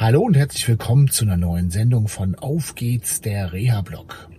Hallo und herzlich willkommen zu einer neuen Sendung von Auf geht's, der Reha-Blog.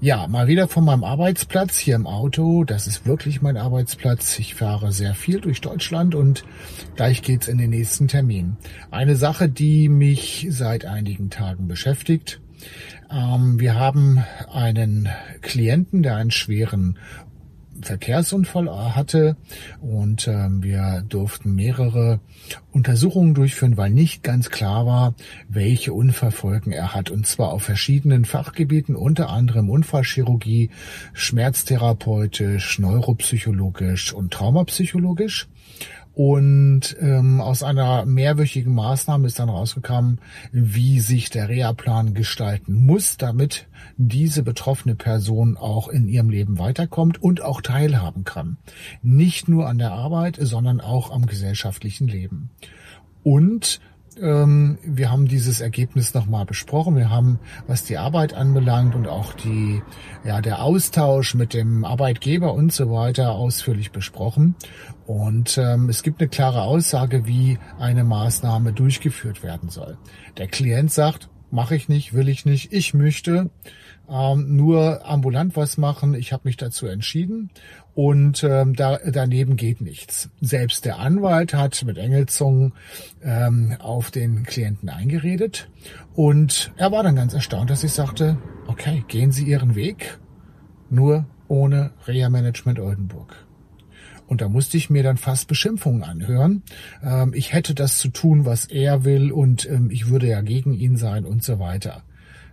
Ja, mal wieder von meinem Arbeitsplatz hier im Auto. Das ist wirklich mein Arbeitsplatz. Ich fahre sehr viel durch Deutschland und gleich geht's in den nächsten Termin. Eine Sache, die mich seit einigen Tagen beschäftigt. Ähm, wir haben einen Klienten, der einen schweren Verkehrsunfall hatte und ähm, wir durften mehrere Untersuchungen durchführen, weil nicht ganz klar war, welche Unfallfolgen er hat und zwar auf verschiedenen Fachgebieten, unter anderem Unfallchirurgie, Schmerztherapeutisch, neuropsychologisch und Traumapsychologisch. Und ähm, aus einer mehrwöchigen Maßnahme ist dann rausgekommen, wie sich der Reha-Plan gestalten muss, damit diese betroffene Person auch in ihrem Leben weiterkommt und auch teilhaben kann. Nicht nur an der Arbeit, sondern auch am gesellschaftlichen Leben. Und ähm, wir haben dieses Ergebnis nochmal besprochen. Wir haben, was die Arbeit anbelangt und auch die, ja, der Austausch mit dem Arbeitgeber und so weiter ausführlich besprochen. Und ähm, es gibt eine klare Aussage, wie eine Maßnahme durchgeführt werden soll. Der Klient sagt, mache ich nicht, will ich nicht, ich möchte ähm, nur ambulant was machen. Ich habe mich dazu entschieden und ähm, da, daneben geht nichts. Selbst der Anwalt hat mit Engelzungen ähm, auf den Klienten eingeredet und er war dann ganz erstaunt, dass ich sagte, okay, gehen Sie Ihren Weg, nur ohne Reha-Management Oldenburg. Und da musste ich mir dann fast Beschimpfungen anhören. Ähm, ich hätte das zu tun, was er will und ähm, ich würde ja gegen ihn sein und so weiter.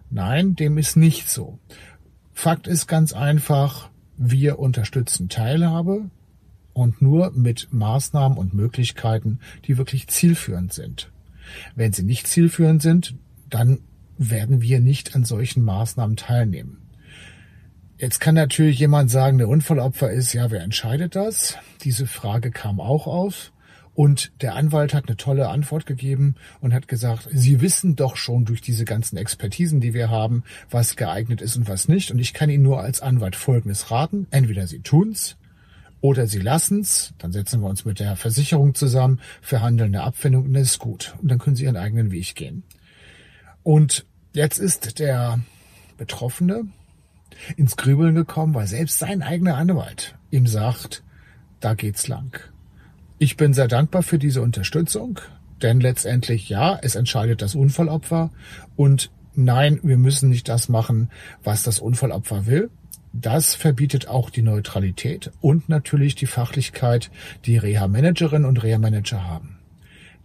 Nein, dem ist nicht so. Fakt ist ganz einfach, wir unterstützen Teilhabe und nur mit Maßnahmen und Möglichkeiten, die wirklich zielführend sind. Wenn sie nicht zielführend sind, dann werden wir nicht an solchen Maßnahmen teilnehmen. Jetzt kann natürlich jemand sagen, der Unfallopfer ist, ja, wer entscheidet das? Diese Frage kam auch auf. Und der Anwalt hat eine tolle Antwort gegeben und hat gesagt, Sie wissen doch schon durch diese ganzen Expertisen, die wir haben, was geeignet ist und was nicht. Und ich kann Ihnen nur als Anwalt Folgendes raten. Entweder Sie tun's oder Sie lassen's. Dann setzen wir uns mit der Versicherung zusammen, verhandeln eine Abfindung und das ist gut. Und dann können Sie Ihren eigenen Weg gehen. Und jetzt ist der Betroffene ins Grübeln gekommen, weil selbst sein eigener Anwalt ihm sagt, da geht's lang. Ich bin sehr dankbar für diese Unterstützung, denn letztendlich ja, es entscheidet das Unfallopfer und nein, wir müssen nicht das machen, was das Unfallopfer will. Das verbietet auch die Neutralität und natürlich die Fachlichkeit, die Reha-Managerin und Reha-Manager haben.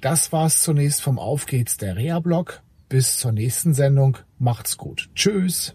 Das war's zunächst vom Auf geht's der Reha-Blog. Bis zur nächsten Sendung. Macht's gut. Tschüss.